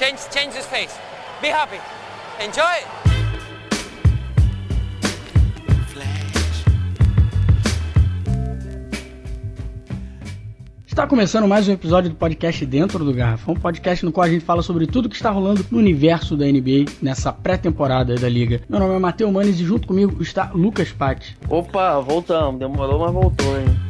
Change, change his face. Be happy. Enjoy. Está começando mais um episódio do podcast Dentro do Garrafão, um podcast no qual a gente fala sobre tudo que está rolando no universo da NBA nessa pré-temporada da liga. Meu nome é Matheus Manes e junto comigo está Lucas Patti. Opa, voltamos. Demorou, mas voltou, hein?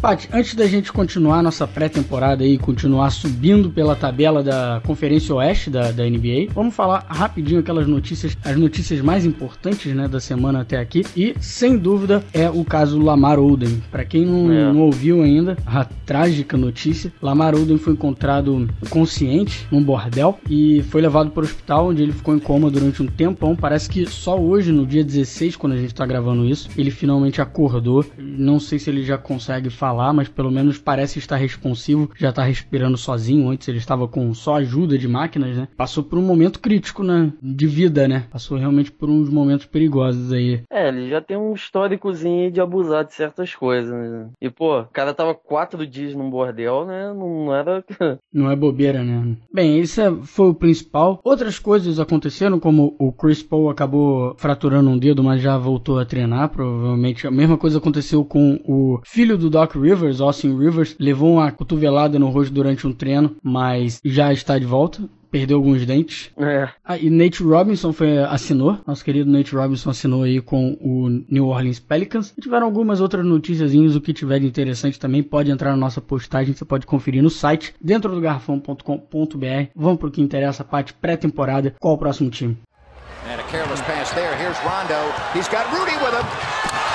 Paty, antes da gente continuar nossa pré-temporada e continuar subindo pela tabela da Conferência Oeste da, da, NBA, vamos falar rapidinho aquelas notícias, as notícias mais importantes né, da semana até aqui. E, sem dúvida, é o caso Lamar Odom. Para quem não, é. não, ouviu ainda, a trágica notícia: Lamar Odom foi encontrado consciente num bordel e foi levado para o hospital, onde ele ficou em coma durante um tempão. Parece que só hoje, no dia 16, quando a gente está gravando isso, ele finalmente acordou. Não sei se ele já consegue falar falar, mas pelo menos parece estar responsivo, já está respirando sozinho. Antes ele estava com só ajuda de máquinas, né? Passou por um momento crítico, né? De vida, né? Passou realmente por uns momentos perigosos aí. É, ele já tem um históricozinho de abusar de certas coisas, né? E, pô, o cara tava quatro dias num bordel, né? Não era. Não é bobeira, né? Bem, esse é, foi o principal. Outras coisas aconteceram, como o Chris Paul acabou fraturando um dedo, mas já voltou a treinar. Provavelmente a mesma coisa aconteceu com o filho do Doc Rivers, Austin Rivers, levou uma cotovelada no rosto durante um treino, mas já está de volta perdeu alguns dentes. É. Ah, e Nate Robinson foi, assinou, nosso querido Nate Robinson assinou aí com o New Orleans Pelicans. E tiveram algumas outras noticiazinhas, o que tiver de interessante também pode entrar na nossa postagem, você pode conferir no site dentro do garrafão.com.br. Vamos pro que interessa, a parte pré-temporada, qual o próximo time? And a careless pass there, here's Rondo, he's got Rudy with him.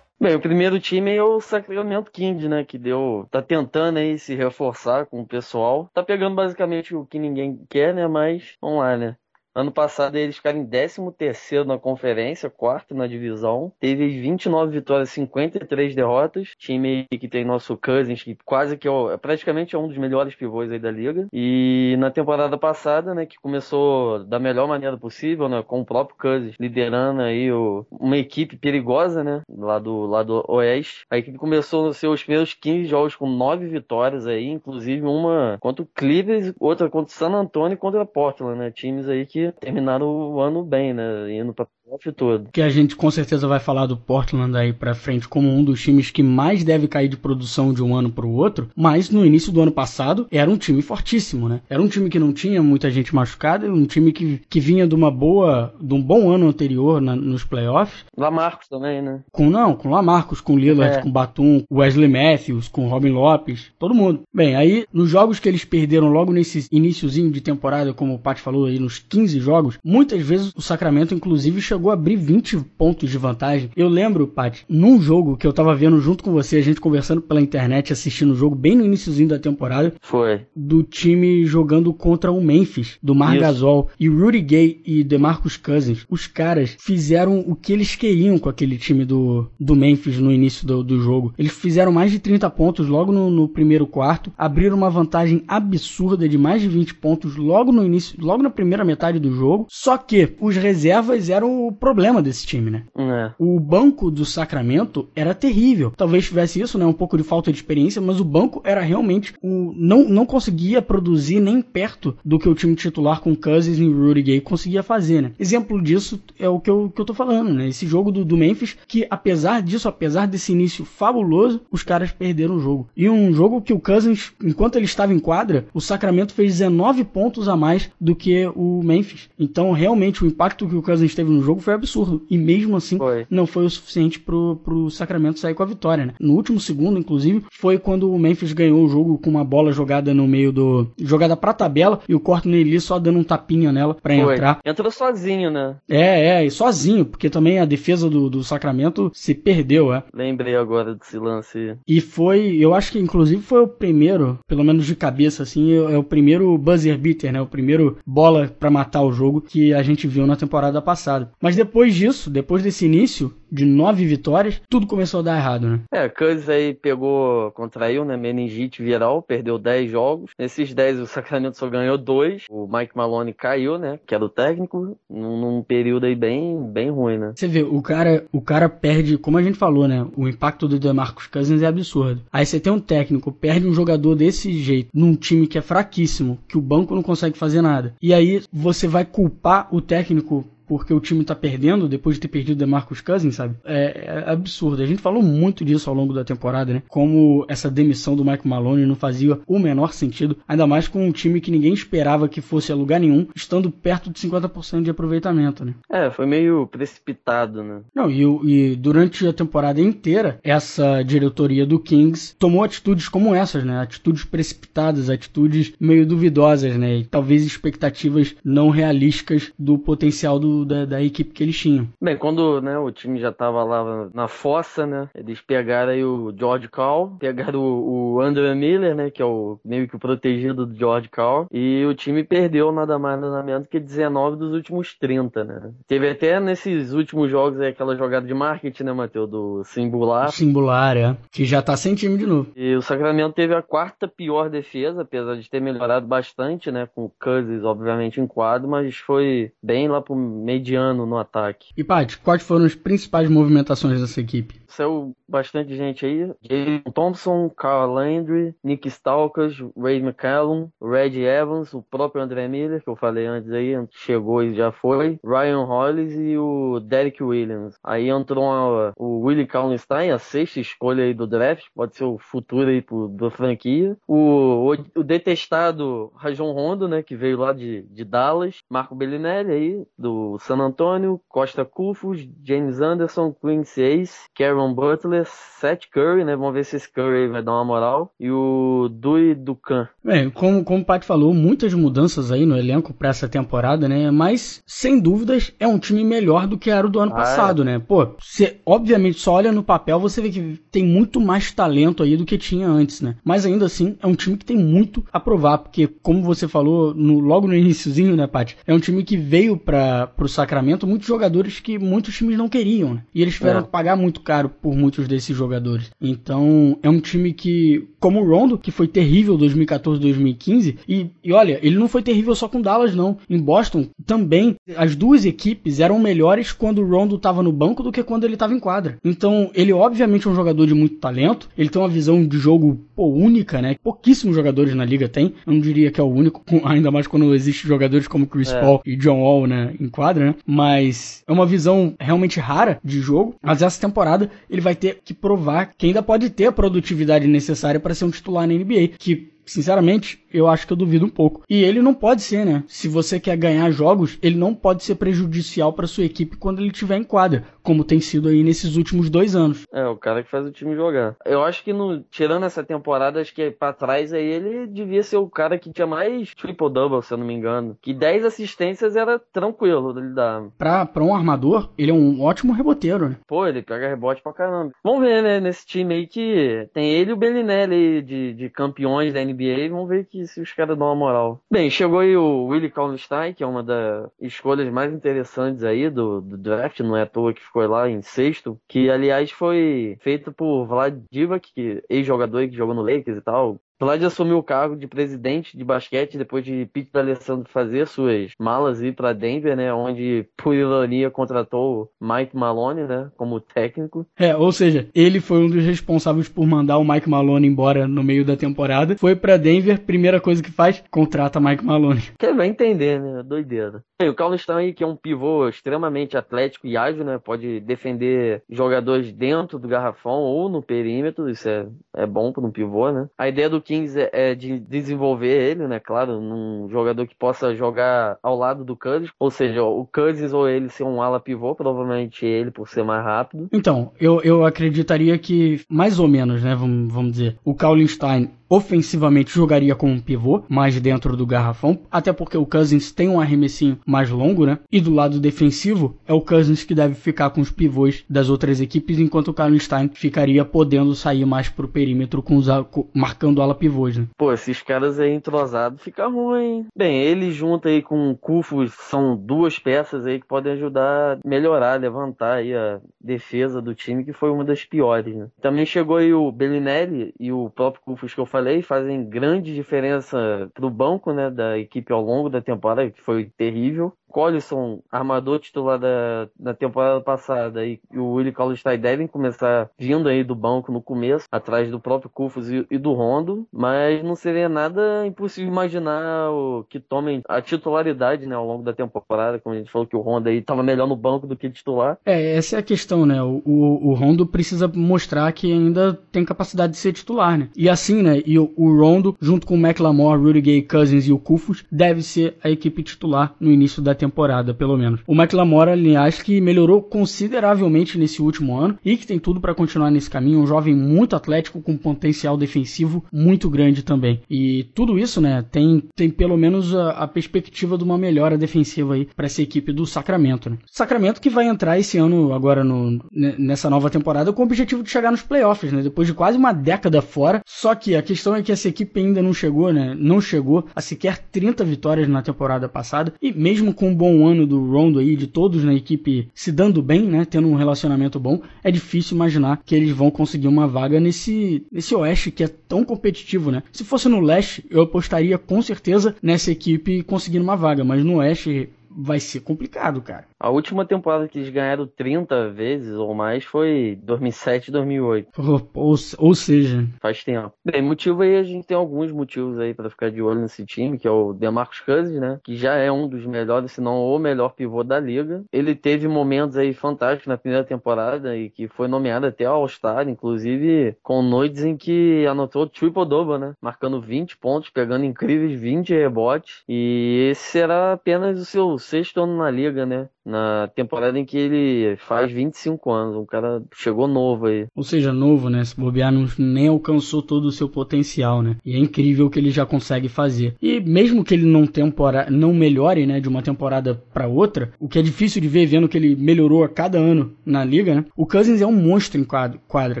Bem, o primeiro time é o Sacramento Kings, né? Que deu. tá tentando aí se reforçar com o pessoal. Tá pegando basicamente o que ninguém quer, né? Mas vamos lá, né? Ano passado eles ficaram em 13º na conferência, quarto na divisão. Teve 29 vitórias, 53 derrotas. Time que tem nosso Cousins, que quase que é, praticamente é um dos melhores pivôs aí da liga. E na temporada passada, né, que começou da melhor maneira possível, né, com o próprio Cousins liderando aí o, uma equipe perigosa, né, lá do lado oeste. A equipe começou os seus primeiros 15 jogos com 9 vitórias aí, inclusive uma contra o Clippers, outra contra o San Antonio e contra Portland, né, times aí que terminaram o ano bem, né? Indo pra playoff todo. Que a gente com certeza vai falar do Portland aí pra frente como um dos times que mais deve cair de produção de um ano pro outro, mas no início do ano passado era um time fortíssimo, né? Era um time que não tinha muita gente machucada, um time que, que vinha de uma boa, de um bom ano anterior na, nos playoffs. Lamarcos também, né? Com não, com Lamarcos, com Lillard, é. com Batum, Wesley Matthews, com Robin Lopes, todo mundo. Bem, aí nos jogos que eles perderam logo nesse iníciozinho de temporada, como o Pat falou aí, nos 15 jogos, muitas vezes o Sacramento inclusive chegou a abrir 20 pontos de vantagem. Eu lembro, Pat, num jogo que eu tava vendo junto com você, a gente conversando pela internet, assistindo o jogo bem no iníciozinho da temporada. Foi. Do time jogando contra o Memphis, do Mar Gasol. E Rudy Gay e DeMarcus Cousins, os caras fizeram o que eles queriam com aquele time do, do Memphis no início do, do jogo. Eles fizeram mais de 30 pontos logo no, no primeiro quarto, abriram uma vantagem absurda de mais de 20 pontos logo no início, logo na primeira metade do jogo. Só que os reservas eram o problema desse time, né? É. O banco do Sacramento era terrível. Talvez tivesse isso, né? Um pouco de falta de experiência, mas o banco era realmente o não não conseguia produzir nem perto do que o time titular com Cousins e Rudy Gay conseguia fazer, né? Exemplo disso é o que eu, que eu tô falando, né? Esse jogo do, do Memphis, que apesar disso, apesar desse início fabuloso, os caras perderam o jogo. E um jogo que o Cousins, enquanto ele estava em quadra, o Sacramento fez 19 pontos a mais do que o Memphis. Então, realmente, o impacto que o Cousins teve no jogo foi absurdo. E mesmo assim, foi. não foi o suficiente pro, pro Sacramento sair com a vitória, né? No último segundo, inclusive, foi quando o Memphis ganhou o jogo com uma bola jogada no meio do. jogada pra tabela e o Courtney Lee só dando um tapinha nela pra foi. entrar. Entrou sozinho, né? É, é, e sozinho, porque também a defesa do, do Sacramento se perdeu, é. Lembrei agora desse lance. E foi, eu acho que inclusive foi o primeiro, pelo menos de cabeça, assim, é, é o primeiro buzzer beater, né? O primeiro bola para matar o jogo que a gente viu na temporada passada. Mas depois disso, depois desse início, de nove vitórias, tudo começou a dar errado, né? É, Cousins aí pegou, contraiu, né, meningite viral, perdeu 10 jogos. Nesses 10 o Sacramento só ganhou dois. O Mike Malone caiu, né, que era o técnico, num, num, período aí bem, bem ruim, né? Você vê, o cara, o cara perde, como a gente falou, né, o impacto do DeMarcus Cousins é absurdo. Aí você tem um técnico, perde um jogador desse jeito, num time que é fraquíssimo, que o banco não consegue fazer nada. E aí você vai culpar o técnico porque o time tá perdendo depois de ter perdido o DeMarcus Cousins, sabe? É, é, absurdo. A gente falou muito disso ao longo da temporada, né? Como essa demissão do Mike Malone não fazia o menor sentido, ainda mais com um time que ninguém esperava que fosse a lugar nenhum, estando perto de 50% de aproveitamento, né? É, foi meio precipitado, né? Não, e, e durante a temporada inteira, essa diretoria do Kings tomou atitudes como essas, né? Atitudes precipitadas, atitudes meio duvidosas, né? E talvez expectativas não realísticas do potencial do da, da, equipe que eles tinham. Bem, quando né, o time já estava lá na fossa, né? Eles pegaram aí o George Call, pegaram o, o Andrew Miller, né? Que é o meio que o protegido do George Call. E o time perdeu nada mais nada menos que 19 dos últimos 30, né? Teve até nesses últimos jogos aí, aquela jogada de marketing, né, Matheus? Do Singular. Singular, é. Que já tá sem time de novo. E o Sacramento teve a quarta pior defesa, apesar de ter melhorado bastante, né? Com o Cousins, obviamente, em quadro, mas foi bem lá pro mediano no ataque. E Paty, quais foram as principais movimentações dessa equipe? Saiu bastante gente aí. Jason Thompson, Carl Landry, Nick Stalkers, Ray McCallum, Red Evans, o próprio André Miller, que eu falei antes aí, chegou e já foi, Ryan Hollis e o Derek Williams. Aí entrou o Willie Kallenstein, a sexta escolha aí do draft, pode ser o futuro aí pro, da franquia. O, o, o, detestado Rajon Rondo, né, que veio lá de, de Dallas. Marco Bellinelli aí, do San Antonio. Costa Cufos, James Anderson, Quincy Ace, Karen Butler, Seth Curry, né? Vamos ver se esse Curry vai dar uma moral. E o Dui Ducan. Bem, como, como o Pat falou, muitas mudanças aí no elenco para essa temporada, né? Mas, sem dúvidas, é um time melhor do que era o do ano ah, passado, é. né? Pô, você obviamente só olha no papel, você vê que tem muito mais talento aí do que tinha antes, né? Mas ainda assim, é um time que tem muito a provar, porque, como você falou no, logo no iníciozinho, né, Pat? É um time que veio para o Sacramento muitos jogadores que muitos times não queriam, né? E eles tiveram é. que pagar muito caro por muitos desses jogadores. Então, é um time que, como o Rondo, que foi terrível 2014, 2015, e, e olha, ele não foi terrível só com Dallas, não. Em Boston, também, as duas equipes eram melhores quando o Rondo estava no banco do que quando ele estava em quadra. Então, ele obviamente é um jogador de muito talento, ele tem uma visão de jogo pô, única, né? Pouquíssimos jogadores na liga têm. Eu não diria que é o único, ainda mais quando existem jogadores como Chris é. Paul e John Wall, né, em quadra, né? Mas é uma visão realmente rara de jogo. Mas essa temporada ele vai ter que provar que ainda pode ter a produtividade necessária para ser um titular na NBA, que sinceramente, eu acho que eu duvido um pouco. E ele não pode ser, né? Se você quer ganhar jogos, ele não pode ser prejudicial para sua equipe quando ele estiver em quadra, como tem sido aí nesses últimos dois anos. É, o cara que faz o time jogar. Eu acho que no, tirando essa temporada, acho que para trás aí ele devia ser o cara que tinha mais triple-double, se eu não me engano. Que 10 assistências era tranquilo ele dar. Pra, pra um armador, ele é um ótimo reboteiro, né? Pô, ele pega rebote pra caramba. Vamos ver, né, nesse time aí que tem ele e o Bellinelli de, de campeões da NBA NBA. Vamos ver que, se os caras dão uma moral. Bem, chegou aí o Willie Kallenstein, que é uma das escolhas mais interessantes aí do, do draft. Não é à toa que ficou lá em sexto. Que, aliás, foi feito por Vlad Divac, que ex-jogador que jogou no Lakers e tal. Vlad assumiu o cargo de presidente de basquete depois de Pete D'Alessandro fazer suas malas e ir para Denver, né, onde por ironia contratou Mike Malone, né, como técnico. É, ou seja, ele foi um dos responsáveis por mandar o Mike Malone embora no meio da temporada. Foi para Denver, primeira coisa que faz, contrata Mike Malone. Que vai entender, né, doideira. E o Carlos aí que é um pivô extremamente atlético e ágil, né, pode defender jogadores dentro do garrafão ou no perímetro, isso é, é bom para um pivô, né. A ideia do Kings é, é, de desenvolver ele, né? Claro, num jogador que possa jogar ao lado do Cousins, ou seja, o Cousins ou ele ser um ala pivô, provavelmente ele por ser mais rápido. Então, eu, eu acreditaria que mais ou menos, né? Vamos, vamos dizer, o Kaulinstein ofensivamente jogaria como um pivô, mais dentro do garrafão, até porque o Cousins tem um arremessinho mais longo, né? E do lado defensivo, é o Cousins que deve ficar com os pivôs das outras equipes, enquanto o Kallenstein ficaria podendo sair mais pro perímetro com os, marcando ala pivôs, né? Pô, esses caras aí entrosados fica ruim. Bem, ele junto aí com o Kufus são duas peças aí que podem ajudar a melhorar, levantar aí a defesa do time, que foi uma das piores, né? Também chegou aí o Bellinelli e o próprio Kufus que eu falei, fazem grande diferença pro banco, né, da equipe ao longo da temporada, que foi terrível. Collison, armador titular da, da temporada passada, e, e o Willie Cauley-Stein devem começar vindo aí do banco no começo, atrás do próprio Kufus e, e, do Rondo, mas não seria nada impossível imaginar o, que tomem a titularidade, né, ao longo da temporada, como a gente falou que o Rondo aí estava melhor no banco do que titular. É, essa é a questão, né, o, o, o, Rondo precisa mostrar que ainda tem capacidade de ser titular, né, e assim, né, e o, o Rondo, junto com o McLemore, Rudy Gay, Cousins e o Kufus, deve ser a equipe titular no início da temporada temporada, pelo menos. O McLemore, aliás, que melhorou consideravelmente nesse último ano e que tem tudo para continuar nesse caminho. Um jovem muito atlético com potencial defensivo muito grande também. E tudo isso, né, tem, tem pelo menos a, a perspectiva de uma melhora defensiva aí para essa equipe do Sacramento. Né? Sacramento que vai entrar esse ano agora no, nessa nova temporada com o objetivo de chegar nos playoffs, né? Depois de quase uma década fora. Só que a questão é que essa equipe ainda não chegou, né? Não chegou a sequer 30 vitórias na temporada passada e mesmo com um bom ano do Rondo aí, de todos na equipe se dando bem, né, tendo um relacionamento bom, é difícil imaginar que eles vão conseguir uma vaga nesse, nesse Oeste que é tão competitivo, né? Se fosse no Leste, eu apostaria com certeza nessa equipe conseguindo uma vaga, mas no Oeste vai ser complicado, cara. A última temporada que eles ganharam 30 vezes ou mais foi 2007 2008. Ou, ou, ou, seja, faz tempo. Bem, motivo aí a gente tem alguns motivos aí para ficar de olho nesse time, que é o DeMarcus Cousins, né, que já é um dos melhores, se não o melhor pivô da liga. Ele teve momentos aí fantásticos na primeira temporada e que foi nomeado até All-Star, inclusive com noites em que anotou triple-double, né, marcando 20 pontos, pegando incríveis 20 rebotes. E esse será apenas o seu sexto ano na liga, né? Na temporada em que ele faz 25 anos. Um cara chegou novo aí. Ou seja, novo, né? Se bobear, não, nem alcançou todo o seu potencial, né? E é incrível o que ele já consegue fazer. E mesmo que ele não, tempora, não melhore, né? De uma temporada para outra, o que é difícil de ver vendo que ele melhorou a cada ano na liga, né? O Cousins é um monstro em quadra, quadra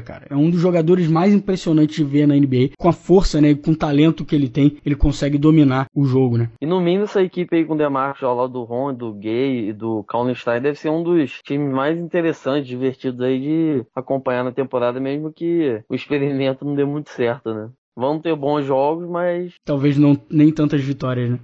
cara. É um dos jogadores mais impressionantes de ver na NBA. Com a força, né? Com o talento que ele tem, ele consegue dominar o jogo, né? E no mínimo essa equipe aí com o Demarcus ao lado do Ron, do Gay e do Kallenstein deve ser um dos times mais interessantes, divertidos aí de acompanhar na temporada, mesmo que o experimento não dê muito certo, né? Vão ter bons jogos, mas. Talvez não nem tantas vitórias, né?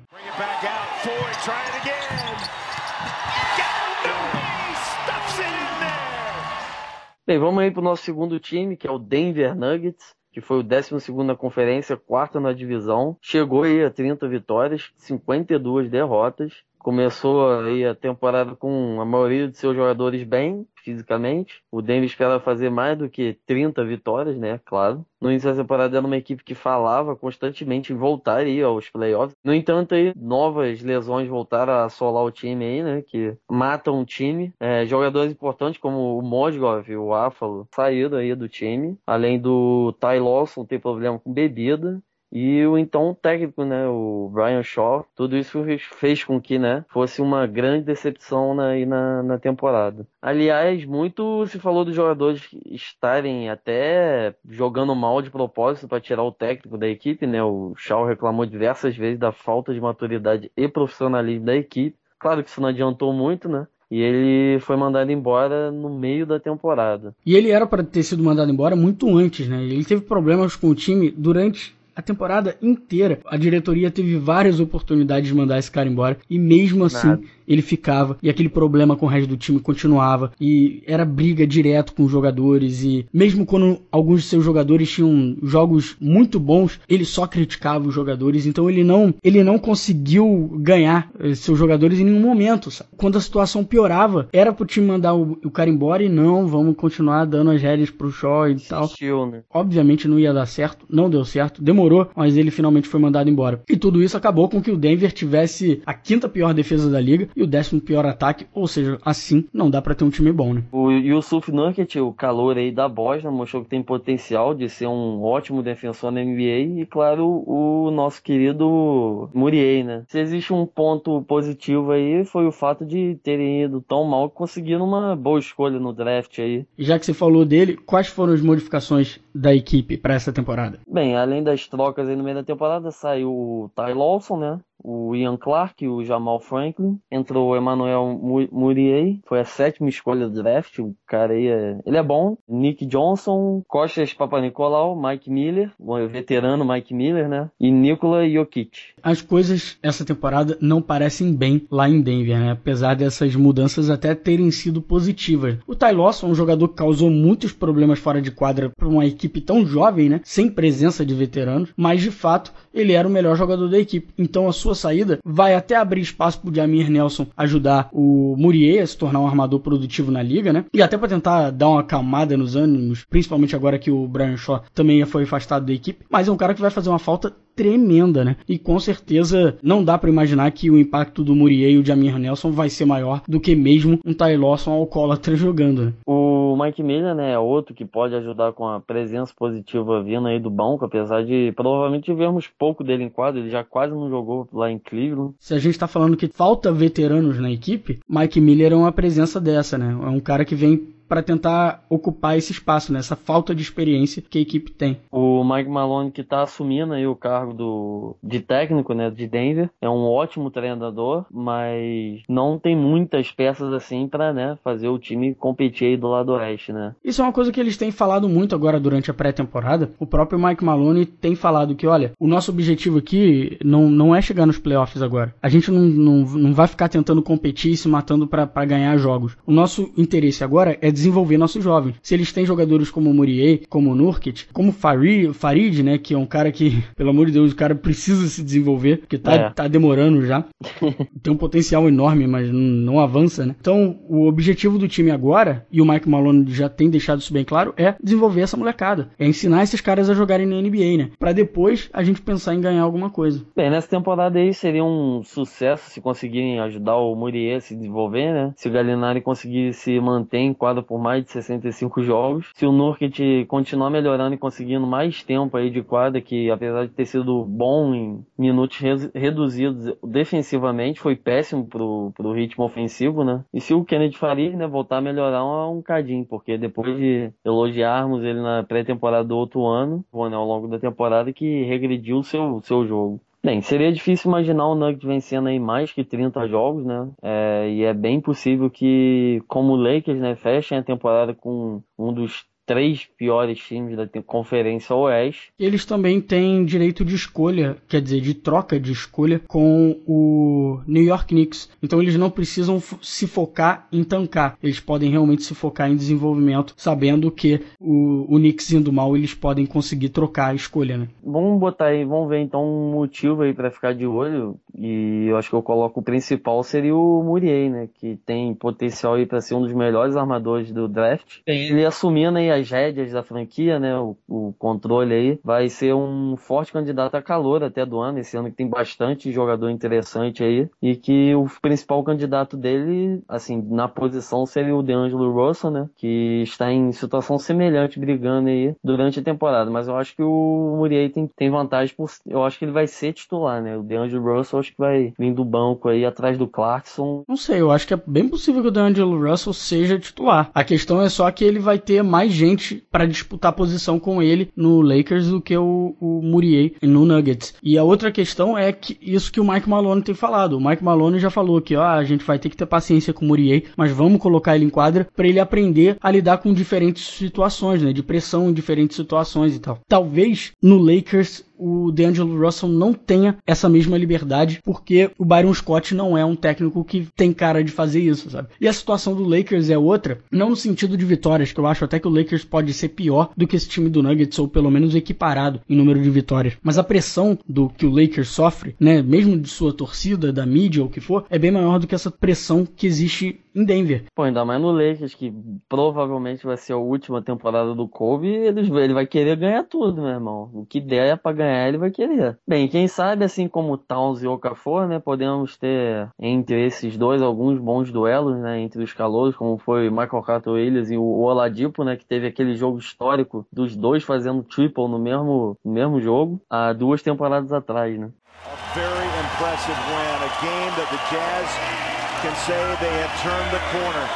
Bem, vamos aí pro nosso segundo time, que é o Denver Nuggets que foi o 12 na conferência, quarto na divisão. Chegou aí a 30 vitórias, 52 derrotas. Começou aí a temporada com a maioria de seus jogadores bem fisicamente. O Denver espera fazer mais do que 30 vitórias, né? Claro. No início da temporada era uma equipe que falava constantemente em voltar aí aos playoffs. No entanto, aí, novas lesões voltaram a assolar o time aí, né? Que matam o time. É, jogadores importantes como o Mosgov o Afalo saíram aí do time. Além do Ty Lawson ter problema com bebida. E o então técnico, né, o Brian Shaw, tudo isso fez, com que, né, fosse uma grande decepção na, na, na, temporada. Aliás, muito se falou dos jogadores estarem até jogando mal de propósito para tirar o técnico da equipe, né? O Shaw reclamou diversas vezes da falta de maturidade e profissionalismo da equipe. Claro que isso não adiantou muito, né? E ele foi mandado embora no meio da temporada. E ele era para ter sido mandado embora muito antes, né? Ele teve problemas com o time durante a temporada inteira, a diretoria teve várias oportunidades de mandar esse cara embora e mesmo assim Nada ele ficava e aquele problema com o resto do time continuava e era briga direto com os jogadores e mesmo quando alguns de seus jogadores tinham jogos muito bons, ele só criticava os jogadores, então ele não ele não conseguiu ganhar eh, seus jogadores em nenhum momento. Sabe? Quando a situação piorava, era pro time mandar o, o cara embora e não, vamos continuar dando as rédeas pro Shaw e tal. né? Obviamente não ia dar certo, não deu certo, demorou, mas ele finalmente foi mandado embora. E tudo isso acabou com que o Denver tivesse a quinta pior defesa da liga e o décimo pior ataque, ou seja, assim não dá para ter um time bom, né? O Yusuf Nurkic, o calor aí da Bosnia, mostrou que tem potencial de ser um ótimo defensor na NBA e, claro, o nosso querido Murier, né? Se existe um ponto positivo aí, foi o fato de terem ido tão mal que conseguiram uma boa escolha no draft aí. E já que você falou dele, quais foram as modificações da equipe para essa temporada? Bem, além das trocas aí no meio da temporada, saiu o Ty Lawson, né? O Ian Clark o Jamal Franklin. Entrou o Emmanuel Murier, foi a sétima escolha do draft. O cara aí é, ele é bom. Nick Johnson, Costas Papanicolau, Mike Miller, o veterano Mike Miller, né? E Nikola Jokic. As coisas essa temporada não parecem bem lá em Denver, né? Apesar dessas mudanças até terem sido positivas. O Ty Lawson é um jogador que causou muitos problemas fora de quadra para uma equipe tão jovem, né? Sem presença de veteranos, mas de fato ele era o melhor jogador da equipe. Então a sua sua saída vai até abrir espaço pro Jamir Nelson ajudar o Murier a se tornar um armador produtivo na liga, né? E até para tentar dar uma acalmada nos ânimos, principalmente agora que o Brian Shaw também foi afastado da equipe. Mas é um cara que vai fazer uma falta tremenda, né? E com certeza não dá para imaginar que o impacto do Murier e o Jamir Nelson vai ser maior do que mesmo um Ty Lawson alcoólatra jogando, né? O Mike Miller, né, é outro que pode ajudar com a presença positiva vindo aí do banco, apesar de provavelmente vermos pouco dele em quadro, ele já quase não jogou lá em Cleveland. Se a gente tá falando que falta veteranos na equipe, Mike Miller é uma presença dessa, né? É um cara que vem para tentar ocupar esse espaço, né? essa falta de experiência que a equipe tem. O Mike Malone que está assumindo aí o cargo do, de técnico né, de Denver é um ótimo treinador, mas não tem muitas peças assim para né, fazer o time competir aí do lado oeste. Né? Isso é uma coisa que eles têm falado muito agora durante a pré-temporada. O próprio Mike Malone tem falado que, olha, o nosso objetivo aqui não, não é chegar nos playoffs agora. A gente não, não, não vai ficar tentando competir e se matando para ganhar jogos. O nosso interesse agora é desenvolver nossos jovens. Se eles têm jogadores como o Murier, como o Nurkic, como o Farid, Farid, né, que é um cara que, pelo amor de Deus, o cara precisa se desenvolver, porque tá, é. tá demorando já. Tem um potencial enorme, mas não avança, né? Então, o objetivo do time agora, e o Mike Malone já tem deixado isso bem claro, é desenvolver essa molecada. É ensinar esses caras a jogarem na NBA, né? Pra depois a gente pensar em ganhar alguma coisa. Bem, nessa temporada aí seria um sucesso se conseguirem ajudar o Murier a se desenvolver, né? Se o Gallinari conseguir se manter em quadra por mais de 65 jogos. Se o Nurkic continuar melhorando e conseguindo mais tempo aí de quadra, que apesar de ter sido bom em minutos reduzidos defensivamente, foi péssimo pro, pro ritmo ofensivo, né? E se o Kennedy Farid, né, voltar a melhorar um, um cadinho, porque depois de elogiarmos ele na pré-temporada do outro ano, né, ao longo da temporada, que regrediu o seu, seu jogo. Bem, seria difícil imaginar o Nuggets vencendo aí mais que 30 jogos, né? É, e é bem possível que, como o Lakers, né, fechem a temporada com um dos três piores times da Conferência Oeste. Eles também têm direito de escolha, quer dizer, de troca de escolha com o New York Knicks. Então eles não precisam se focar em tancar. Eles podem realmente se focar em desenvolvimento, sabendo que o, o Knicks indo mal, eles podem conseguir trocar a escolha, né? Vamos botar aí, vamos ver então um motivo aí para ficar de olho. E eu acho que eu coloco o principal seria o Murier, né? Que tem potencial aí para ser um dos melhores armadores do draft. Ele assumindo aí as rédeas da franquia, né, o, o, controle aí, vai ser um forte candidato a calor até do ano, esse ano que tem bastante jogador interessante aí, e que o principal candidato dele, assim, na posição seria o DeAngelo Russell, né, que está em situação semelhante brigando aí durante a temporada, mas eu acho que o Muriel tem, tem vantagem por, eu acho que ele vai ser titular, né, o DeAngelo Russell que vai vir do banco aí atrás do Clarkson. Não sei, eu acho que é bem possível que o DeAngelo Russell seja titular. A questão é só que ele vai ter mais gente gente para disputar posição com ele no Lakers do que o, o Murier no Nuggets. E a outra questão é que isso que o Mike Malone tem falado. O Mike Malone já falou que ó, a gente vai ter que ter paciência com o Murier, mas vamos colocar ele em quadra para ele aprender a lidar com diferentes situações, né, de pressão em diferentes situações e tal. Talvez no Lakers o DeAngelo Russell não tenha essa mesma liberdade, porque o Byron Scott não é um técnico que tem cara de fazer isso, sabe? E a situação do Lakers é outra, não no sentido de vitórias, que eu acho até que o Lakers pode ser pior do que esse time do Nuggets, ou pelo menos equiparado em número de vitórias. Mas a pressão do que o Lakers sofre, né, mesmo de sua torcida, da mídia ou o que for, é bem maior do que essa pressão que existe em Denver. Pô, ainda mais no Lakers, que provavelmente vai ser a última temporada do Kobe, ele, ele vai querer ganhar tudo, meu irmão. O que der para ganhar, ele vai querer. Bem, quem sabe, assim como Towns e Okafor, né, podemos ter entre esses dois alguns bons duelos, né, entre os calouros, como foi Michael Carter Williams e o Oladipo, né, que teve aquele jogo histórico dos dois fazendo triple no mesmo, no mesmo jogo, há duas temporadas atrás, né. A very impressive win, a game that the Jazz can say they have turned the corner.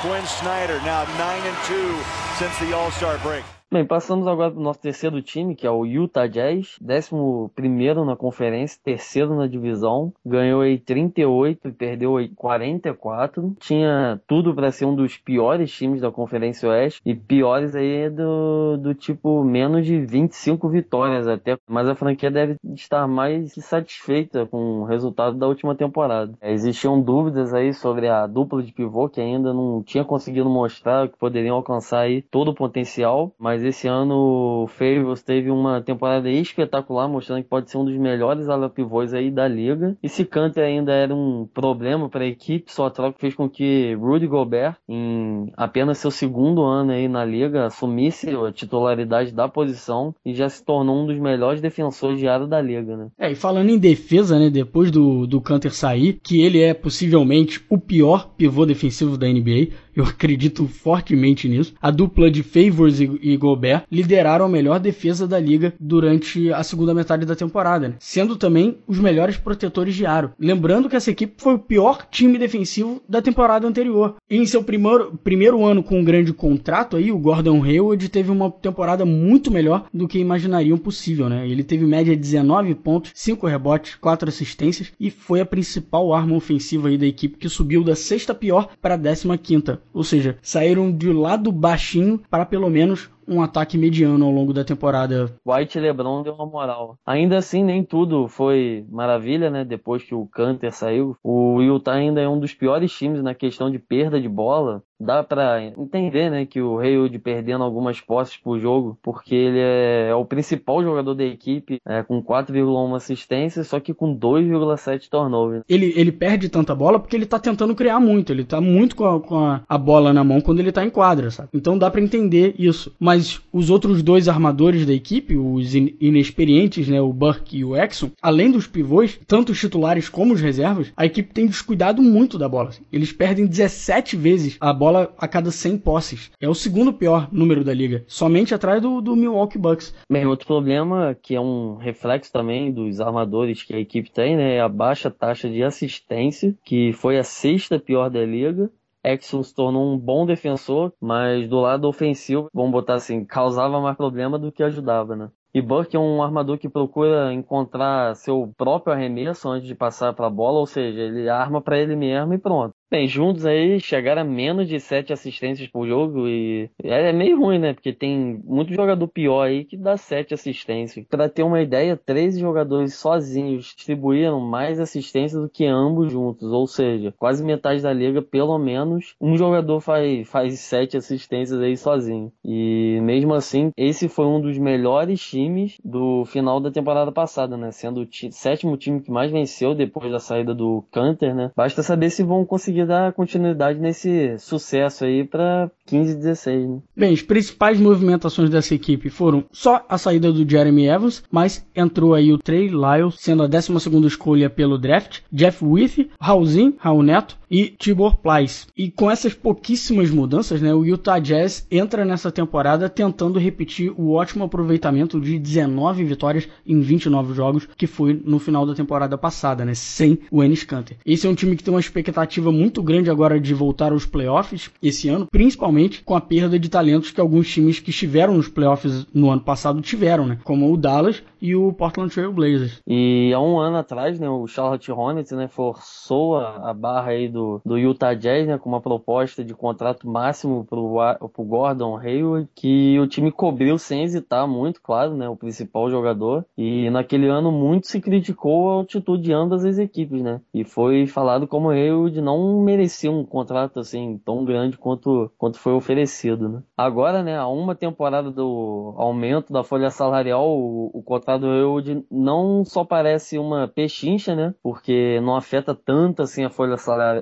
Quinn Snyder now 9 and 2 since the All-Star break. Bem, passamos agora para o nosso terceiro time, que é o Utah Jazz, 11 na conferência, terceiro na divisão, ganhou aí 38 e perdeu aí 44. Tinha tudo para ser um dos piores times da Conferência Oeste e piores aí do, do tipo menos de 25 vitórias até, mas a franquia deve estar mais satisfeita com o resultado da última temporada. Existiam dúvidas aí sobre a dupla de pivô que ainda não tinha conseguido mostrar que poderiam alcançar aí todo o potencial, mas mas esse ano o Favors teve uma temporada espetacular, mostrando que pode ser um dos melhores ala pivôs aí da liga. E se Canter ainda era um problema para a equipe, sua troca fez com que Rudy Gobert, em apenas seu segundo ano aí na liga, assumisse a titularidade da posição e já se tornou um dos melhores defensores de área da liga, né? É, e falando em defesa, né, depois do, do Canter sair, que ele é possivelmente o pior pivô defensivo da NBA, eu acredito fortemente nisso. A dupla de Favors e, e Gobert lideraram a melhor defesa da liga durante a segunda metade da temporada, né? sendo também os melhores protetores de aro. Lembrando que essa equipe foi o pior time defensivo da temporada anterior. E em seu primeiro, primeiro ano com um grande contrato aí, o Gordon Hayward teve uma temporada muito melhor do que imaginariam possível, né? Ele teve média de 19 pontos, 5 rebotes, 4 assistências e foi a principal arma ofensiva aí da equipe que subiu da sexta pior para a décima quinta. Ou seja, saíram de lado baixinho para pelo menos um ataque mediano ao longo da temporada. White e LeBron deu uma moral. Ainda assim, nem tudo foi maravilha, né? Depois que o Canter saiu, o Utah ainda é um dos piores times na questão de perda de bola dá para entender, né, que o Hayward perdendo algumas posses por jogo, porque ele é, é o principal jogador da equipe, é, com 4,1 assistências, só que com 2,7 turnovers. Ele, ele perde tanta bola porque ele tá tentando criar muito, ele tá muito com a, com a, a bola na mão quando ele tá em quadra, sabe? Então dá para entender isso. Mas os outros dois armadores da equipe, os in inexperientes, né, o Burke e o Exxon, além dos pivôs, tanto os titulares como os reservas, a equipe tem descuidado muito da bola. Eles perdem 17 vezes a bola bola a cada 100 posses. É o segundo pior número da liga, somente atrás do, do Milwaukee Bucks. Bem, outro problema que é um reflexo também dos armadores que a equipe tem, né, é a baixa taxa de assistência, que foi a sexta pior da liga. Exxon se tornou um bom defensor, mas do lado ofensivo, vamos botar assim, causava mais problema do que ajudava, né? E Burke é um armador que procura encontrar seu próprio arremesso antes de passar para a bola, ou seja, ele arma para ele mesmo e pronto. Bem, juntos aí chegaram a menos de 7 assistências por jogo e é, é meio ruim, né? Porque tem muito jogador pior aí que dá 7 assistências. Para ter uma ideia, 13 jogadores sozinhos distribuíram mais assistências do que ambos juntos, ou seja, quase metade da liga, pelo menos, um jogador faz, faz 7 assistências aí sozinho. E mesmo assim, esse foi um dos melhores times do final da temporada passada, né? Sendo o sétimo time que mais venceu depois da saída do Canter, né? Basta saber se vão conseguir conseguir dar continuidade nesse sucesso aí para 15 e 16. Né? Bem, as principais movimentações dessa equipe foram só a saída do Jeremy Evans, mas entrou aí o Trey Lyles, sendo a 12 escolha pelo draft, Jeff Witt, Raulzinho, Raul Neto e Tibor Plyce. E com essas pouquíssimas mudanças, né, o Utah Jazz entra nessa temporada tentando repetir o ótimo aproveitamento de 19 vitórias em 29 jogos que foi no final da temporada passada, né, sem o Ennis Canter. Esse é um time que tem uma expectativa muito muito grande agora de voltar aos playoffs esse ano, principalmente com a perda de talentos que alguns times que estiveram nos playoffs no ano passado tiveram, né? Como o Dallas e o Portland Trail Blazers. E há um ano atrás, né, o Charlotte Hornets, né, forçou a, a barra aí do, do Utah Jazz, né, com uma proposta de contrato máximo pro, pro Gordon Hayward, que o time cobriu sem hesitar muito, claro, né, o principal jogador. E naquele ano muito se criticou a atitude de ambas as equipes, né? E foi falado como o Hayward não merecia um contrato assim tão grande quanto, quanto foi oferecido, né? Agora, né, a uma temporada do aumento da folha salarial, o, o contrato do Eude não só parece uma pechincha, né? Porque não afeta tanto assim a folha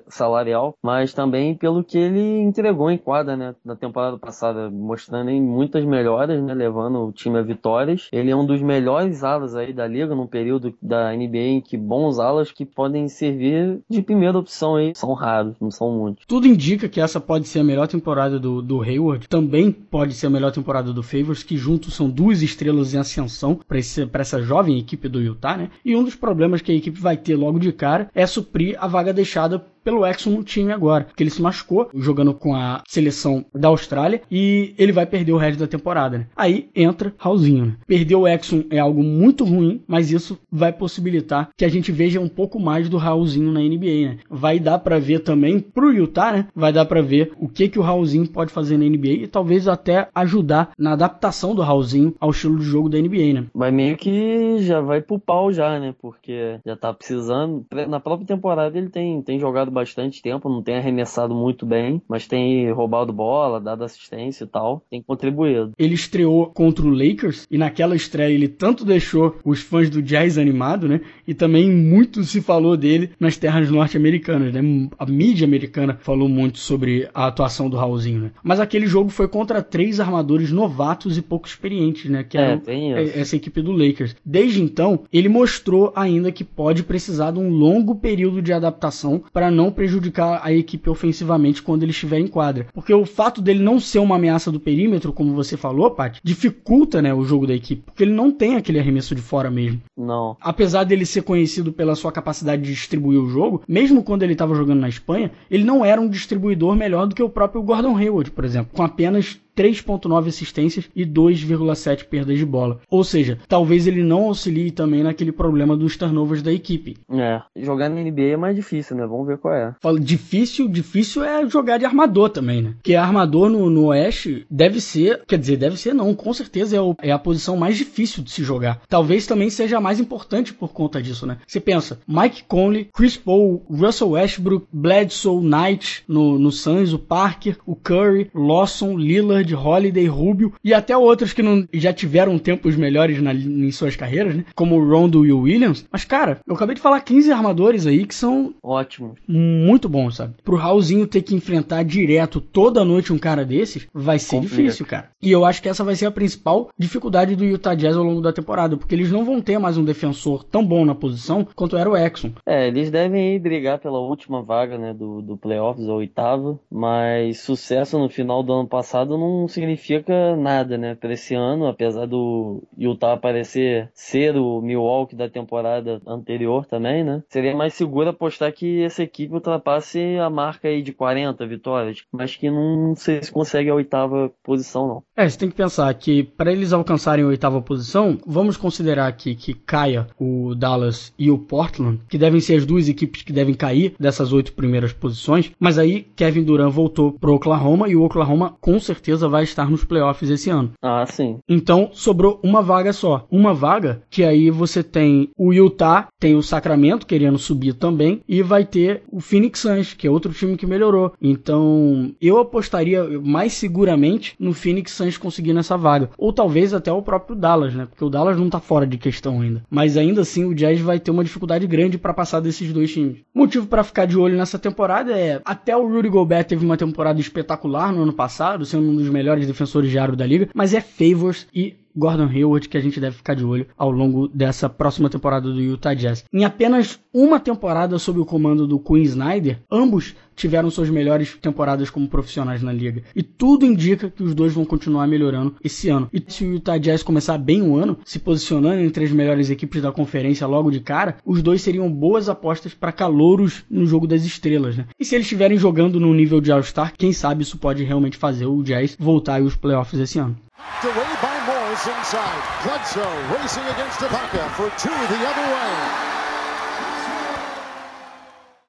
salarial, mas também pelo que ele entregou em quadra, né, na temporada passada, mostrando em muitas melhoras, né, levando o time a vitórias. Ele é um dos melhores alas aí da liga num período da NBA em que bons alas que podem servir de primeira opção aí são raros, não são muitos. Tudo indica que essa pode ser a melhor temporada do, do Hayward, também pode ser a melhor temporada do Favors, que juntos são duas estrelas em ascensão para essa jovem equipe do Utah, né? E um dos problemas que a equipe vai ter logo de cara é suprir a vaga deixada pelo Exxon no time agora, porque ele se machucou jogando com a seleção da Austrália e ele vai perder o resto da temporada. Né? Aí entra Raulzinho. Né? Perder o Exxon é algo muito ruim, mas isso vai possibilitar que a gente veja um pouco mais do Raulzinho na NBA. Né? Vai dar para ver também pro Utah, né? Vai dar para ver o que que o Raulzinho pode fazer na NBA e talvez até ajudar na adaptação do Raulzinho ao estilo de jogo da NBA, né? Vai meio que já vai pro pau já, né? Porque já tá precisando. Na própria temporada ele tem, tem jogado bastante tempo, não tem arremessado muito bem, mas tem roubado bola, dado assistência e tal, tem contribuído. Ele estreou contra o Lakers e naquela estreia ele tanto deixou os fãs do Jazz animado, né? E também muito se falou dele nas terras norte-americanas, né? A mídia americana falou muito sobre a atuação do Raulzinho, né? Mas aquele jogo foi contra três armadores novatos e pouco experientes, né? Que é, é essa equipe do Lakers. Desde então, ele mostrou ainda que pode precisar de um longo período de adaptação para não prejudicar a equipe ofensivamente quando ele estiver em quadra. Porque o fato dele não ser uma ameaça do perímetro, como você falou, Pat, dificulta né, o jogo da equipe. Porque ele não tem aquele arremesso de fora mesmo. Não. Apesar dele ser conhecido pela sua capacidade de distribuir o jogo, mesmo quando ele estava jogando na Espanha, ele não era um distribuidor melhor do que o próprio Gordon Hayward, por exemplo, com apenas 3.9 assistências e 2,7 perdas de bola. Ou seja, talvez ele não auxilie também naquele problema dos turnovers da equipe. É, jogar na NBA é mais difícil, né? Vamos ver qual é. Falo difícil, difícil é jogar de armador também, né? Porque armador no, no Oeste deve ser, quer dizer, deve ser não, com certeza é, o, é a posição mais difícil de se jogar. Talvez também seja a mais importante por conta disso, né? Você pensa, Mike Conley, Chris Paul, Russell Westbrook, Bledsoe, Knight no, no Suns, o Parker, o Curry, Lawson, Lillard, Holiday, Rubio e até outros que não, já tiveram tempos melhores na, em suas carreiras, né? Como o Rondo e o Williams. Mas, cara, eu acabei de falar 15 armadores aí que são ótimos. Muito bons, sabe? Pro Raulzinho ter que enfrentar direto toda noite um cara desses, vai ser Complica. difícil, cara. E eu acho que essa vai ser a principal dificuldade do Utah Jazz ao longo da temporada, porque eles não vão ter mais um defensor tão bom na posição quanto era o Exxon. É, eles devem ir brigar pela última vaga, né, do, do playoffs, a oitava, mas sucesso no final do ano passado não não significa nada, né, para esse ano, apesar do Utah parecer ser o Milwaukee da temporada anterior também, né? Seria mais seguro apostar que essa equipe ultrapasse a marca aí de 40 vitórias, mas que não sei se consegue a oitava posição não. É, você tem que pensar que para eles alcançarem a oitava posição, vamos considerar aqui que caia o Dallas e o Portland, que devem ser as duas equipes que devem cair dessas oito primeiras posições, mas aí Kevin Durant voltou pro Oklahoma e o Oklahoma com certeza vai estar nos playoffs esse ano. Ah, sim. Então sobrou uma vaga só. Uma vaga que aí você tem o Utah, tem o Sacramento querendo subir também e vai ter o Phoenix Suns, que é outro time que melhorou. Então eu apostaria mais seguramente no Phoenix Suns conseguindo essa vaga. Ou talvez até o próprio Dallas, né? Porque o Dallas não tá fora de questão ainda. Mas ainda assim o Jazz vai ter uma dificuldade grande para passar desses dois times. Motivo para ficar de olho nessa temporada é até o Rudy Gobert teve uma temporada espetacular no ano passado, sendo um dos melhores defensores de aro da liga, mas é Favors e Gordon Hayward que a gente deve ficar de olho ao longo dessa próxima temporada do Utah Jazz. Em apenas uma temporada sob o comando do Quinn Snyder, ambos tiveram suas melhores temporadas como profissionais na liga. E tudo indica que os dois vão continuar melhorando esse ano. E se o Utah Jazz começar bem o ano, se posicionando entre as melhores equipes da conferência logo de cara, os dois seriam boas apostas para calouros no jogo das estrelas, né? E se eles estiverem jogando no nível de All-Star, quem sabe isso pode realmente fazer o Jazz voltar aos playoffs esse ano. Inside. Bledsoe racing against Ibaka for two the other way.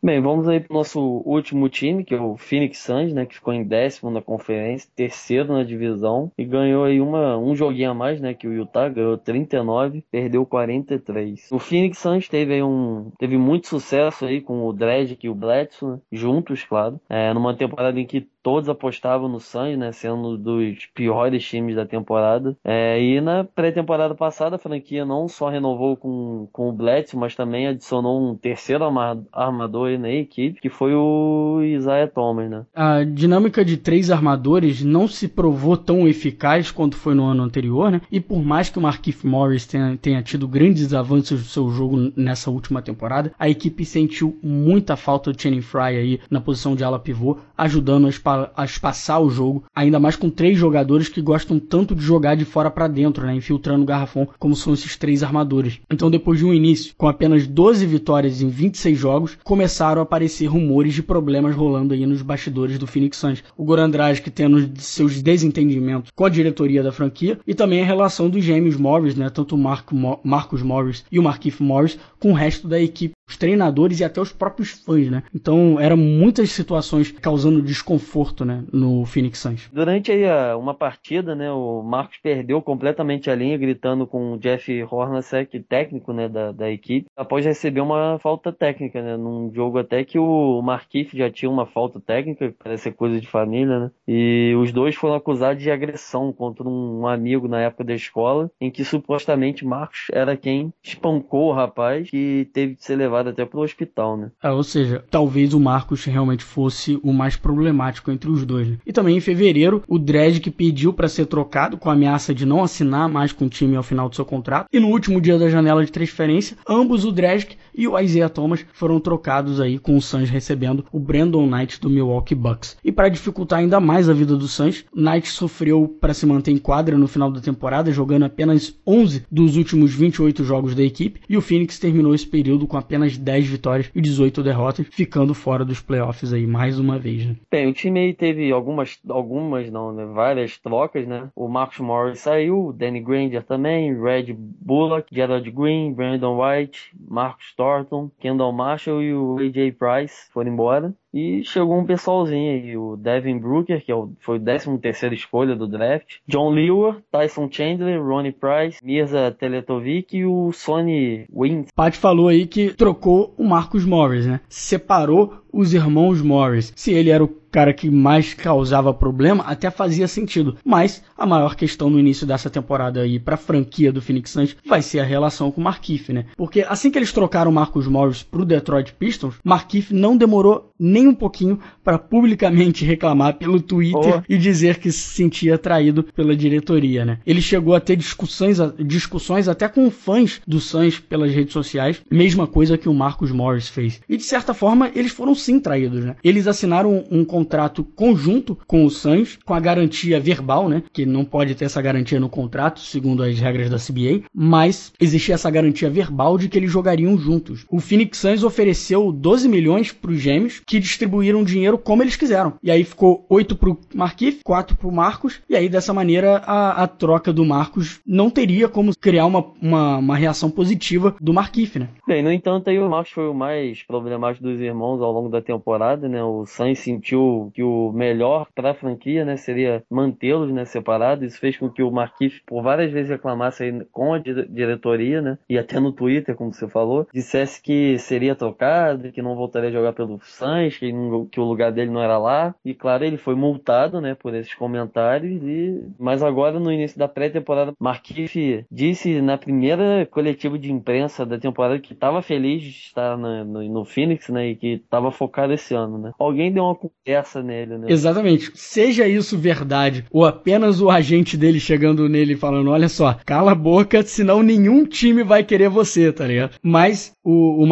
Bem, vamos aí para o nosso último time, que é o Phoenix Suns, né, que ficou em décimo na conferência, terceiro na divisão e ganhou aí uma, um joguinho a mais, né, que o Utah ganhou 39, perdeu 43. O Phoenix Suns teve aí um teve muito sucesso aí com o Dredd e o Bledsoe, né, juntos, claro, é, numa temporada em que todos apostavam no Suns, né, sendo um dos piores times da temporada. É, e na pré-temporada passada a franquia não só renovou com, com o Bledsoe, mas também adicionou um terceiro armador na equipe, que foi o Isaiah Thomas, né? A dinâmica de três armadores não se provou tão eficaz quanto foi no ano anterior, né? E por mais que o Marquise Morris tenha, tenha tido grandes avanços do seu jogo nessa última temporada, a equipe sentiu muita falta de Channing Fry aí na posição de ala pivô, ajudando a, espa a espaçar o jogo, ainda mais com três jogadores que gostam tanto de jogar de fora para dentro, né? Infiltrando o garrafão, como são esses três armadores. Então, depois de um início com apenas 12 vitórias em 26 jogos, começaram a aparecer rumores de problemas rolando aí nos bastidores do Phoenix Suns. O Goran Dragic tendo seus desentendimentos com a diretoria da franquia e também a relação dos gêmeos Morris, né? Tanto o Marco, Marcos Morris e o Markif Morris com o resto da equipe os treinadores e até os próprios fãs, né? Então eram muitas situações causando desconforto, né, no Phoenix Suns. Durante aí uma partida, né, o Marcos perdeu completamente a linha, gritando com o Jeff Hornacek, técnico, né, da, da equipe, após receber uma falta técnica, né, num jogo até que o Marquif já tinha uma falta técnica, parece ser coisa de família, né, e os dois foram acusados de agressão contra um amigo na época da escola, em que supostamente Marcos era quem espancou o rapaz que teve que ser levado levado até pro hospital, né? É, ou seja, talvez o Marcos realmente fosse o mais problemático entre os dois. Né? E também em fevereiro, o Dredd pediu para ser trocado com a ameaça de não assinar mais com o time ao final do seu contrato. E no último dia da janela de transferência, ambos o Dredd e o Isaiah Thomas foram trocados aí com o Suns recebendo o Brandon Knight do Milwaukee Bucks. E para dificultar ainda mais a vida do Suns, Knight sofreu para se manter em quadra no final da temporada, jogando apenas 11 dos últimos 28 jogos da equipe, e o Phoenix terminou esse período com apenas 10 vitórias e 18 derrotas, ficando fora dos playoffs aí mais uma vez. Né? Bem, o time aí teve algumas, algumas não, né, várias trocas, né? O Marcus Morris saiu, Danny Granger também, Red Bullock, Gerald Green, Brandon White, Marcus Thor Thornton, Kendall Marshall e o AJ Price foram embora. E chegou um pessoalzinho aí, o Devin Brooker, que é foi o 13 terceira escolha do draft, John Lewer, Tyson Chandler, Ronnie Price, Mirza Teletovic e o Sonny Wins. Pat falou aí que trocou o Marcus Morris, né? Separou os irmãos Morris. Se ele era o cara que mais causava problema, até fazia sentido. Mas a maior questão no início dessa temporada aí para a franquia do Phoenix Suns vai ser a relação com o Markif, né? Porque assim que eles trocaram o Marcus Morris pro Detroit Pistons, Markif não demorou nem um pouquinho para publicamente reclamar pelo Twitter oh. e dizer que se sentia traído pela diretoria, né? Ele chegou a ter discussões, discussões até com fãs do Suns pelas redes sociais, mesma coisa que o Marcus Morris fez. E de certa forma, eles foram sim traídos, né? Eles assinaram um, um contrato conjunto com o Suns, com a garantia verbal, né? Que não pode ter essa garantia no contrato, segundo as regras da CBA, mas existia essa garantia verbal de que eles jogariam juntos. O Phoenix Suns ofereceu 12 milhões para os gêmeos, que distribuíram dinheiro como eles quiseram. E aí ficou 8 pro Marquif, 4 pro Marcos, e aí dessa maneira a, a troca do Marcos não teria como criar uma, uma, uma reação positiva do Marquif, né? Bem, no entanto, aí o Marcos foi o mais problemático dos irmãos ao longo da temporada, né? O Sainz sentiu que o melhor para a franquia, né, seria mantê-los, né, separados. Isso fez com que o Marquinhos por várias vezes reclamasse aí com a diretoria, né? E até no Twitter, como você falou, dissesse que seria trocado, que não voltaria a jogar pelo Sainz, que, que o lugar dele não era lá. E claro, ele foi multado, né, por esses comentários e mas agora no início da pré-temporada, Marquinhos disse na primeira coletiva de imprensa da temporada que estava feliz de estar no, no Phoenix, né, e que estava focado esse ano, né? Alguém deu uma conversa nele, né? Exatamente. Seja isso verdade, ou apenas o agente dele chegando nele falando: olha só, cala a boca, senão nenhum time vai querer você, tá ligado? Mas o, o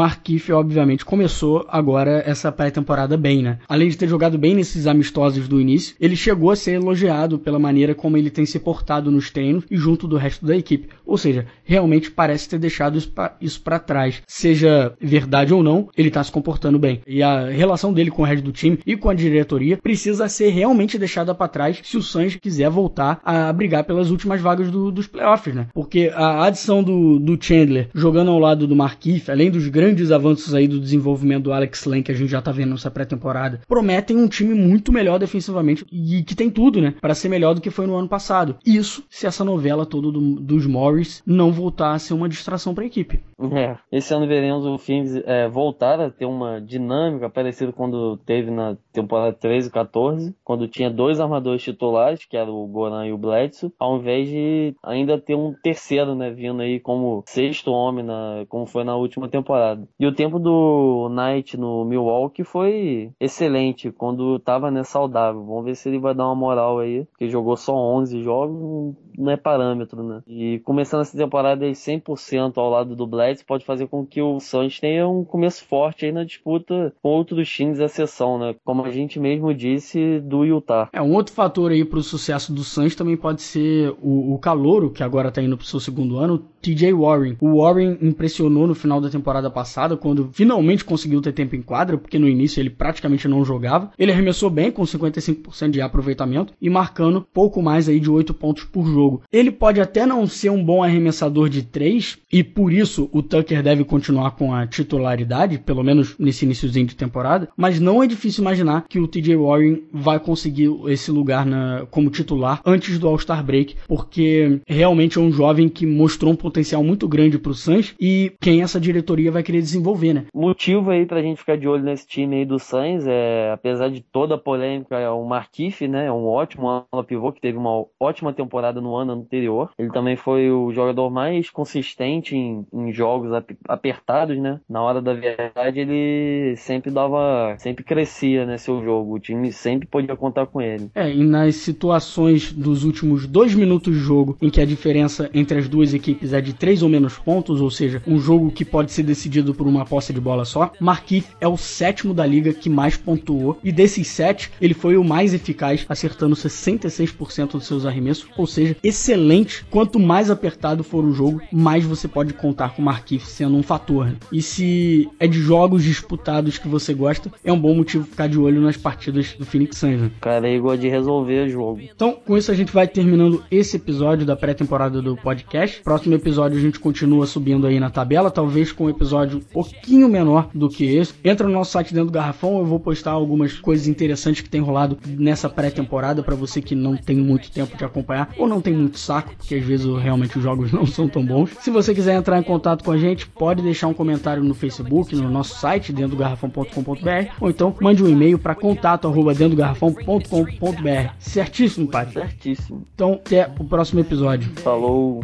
obviamente, começou agora essa pré-temporada bem, né? Além de ter jogado bem nesses amistosos do início, ele chegou a ser elogiado pela maneira como ele tem se portado nos treinos e junto do resto da equipe. Ou seja, realmente parece ter deixado isso para trás. Seja verdade ou não, ele tá se comportando bem. E a relação dele com o resto do time e com a diretoria precisa ser realmente deixada para trás se o Suns quiser voltar a brigar pelas últimas vagas do, dos playoffs, né? Porque a adição do, do Chandler jogando ao lado do Markif, além dos grandes avanços aí do desenvolvimento do Alex Len que a gente já tá vendo nessa pré-temporada, prometem um time muito melhor defensivamente e que tem tudo, né? Para ser melhor do que foi no ano passado. Isso se essa novela toda do, dos Morris não voltar a ser uma distração para a equipe. É, esse ano veremos o Phoenix é, voltar a ter uma dinâmica parecida quando teve na temporada temporada 13 e 14, quando tinha dois armadores titulares, que era o Goran e o Bledsoe, ao invés de ainda ter um terceiro, né, vindo aí como sexto homem, na, como foi na última temporada. E o tempo do Knight no Milwaukee foi excelente, quando tava né, saudável. Vamos ver se ele vai dar uma moral aí, porque jogou só 11 jogos, não é parâmetro, né? E começando essa temporada aí 100% ao lado do Bledsoe pode fazer com que o Suns tenha um começo forte aí na disputa com outros times, a exceção, né? Como a gente mesmo disse do Utah. É, um outro fator aí pro sucesso do Suns também pode ser o, o calouro, que agora tá indo pro seu segundo ano, TJ Warren. O Warren impressionou no final da temporada passada, quando finalmente conseguiu ter tempo em quadra, porque no início ele praticamente não jogava. Ele arremessou bem, com 55% de aproveitamento, e marcando pouco mais aí de 8 pontos por jogo. Ele pode até não ser um bom arremessador de 3, e por isso o Tucker deve continuar com a titularidade, pelo menos nesse iníciozinho de temporada, mas não é difícil imaginar que o TJ Warren vai conseguir esse lugar na, como titular antes do All-Star Break, porque realmente é um jovem que mostrou um potencial muito grande para o Suns e quem essa diretoria vai querer desenvolver, né? Motivo aí pra gente ficar de olho nesse time aí do Suns é, apesar de toda a polêmica, é o Markif, né? É um ótimo ala pivô que teve uma ótima temporada no ano anterior. Ele também foi o jogador mais consistente em, em jogos apertados, né? Na hora da verdade, ele sempre dava, sempre crescia, né? Seu jogo. O time sempre podia contar com ele. É, e nas situações dos últimos dois minutos de jogo, em que a diferença entre as duas equipes é de três ou menos pontos, ou seja, um jogo que pode ser decidido por uma posse de bola só, Marquinhos é o sétimo da liga que mais pontuou, e desses sete, ele foi o mais eficaz, acertando 66% dos seus arremessos, ou seja, excelente. Quanto mais apertado for o jogo, mais você pode contar com o Marquinhos sendo um fator. Né? E se é de jogos disputados que você gosta, é um bom motivo ficar de olho nas partidas do Phoenix Suns. Né? Cara, aí gosta de resolver o jogo. Então, com isso a gente vai terminando esse episódio da pré-temporada do podcast. Próximo episódio a gente continua subindo aí na tabela, talvez com um episódio um pouquinho menor do que esse. Entra no nosso site dentro do Garrafão, eu vou postar algumas coisas interessantes que tem rolado nessa pré-temporada para você que não tem muito tempo de acompanhar ou não tem muito saco, porque às vezes realmente os jogos não são tão bons. Se você quiser entrar em contato com a gente, pode deixar um comentário no Facebook, no nosso site dentro do garrafão.com.br ou então mande um e-mail para contato arroba dentro do garrafão.com.br. Certíssimo, pai? Certíssimo. Então, até o próximo episódio. Falou.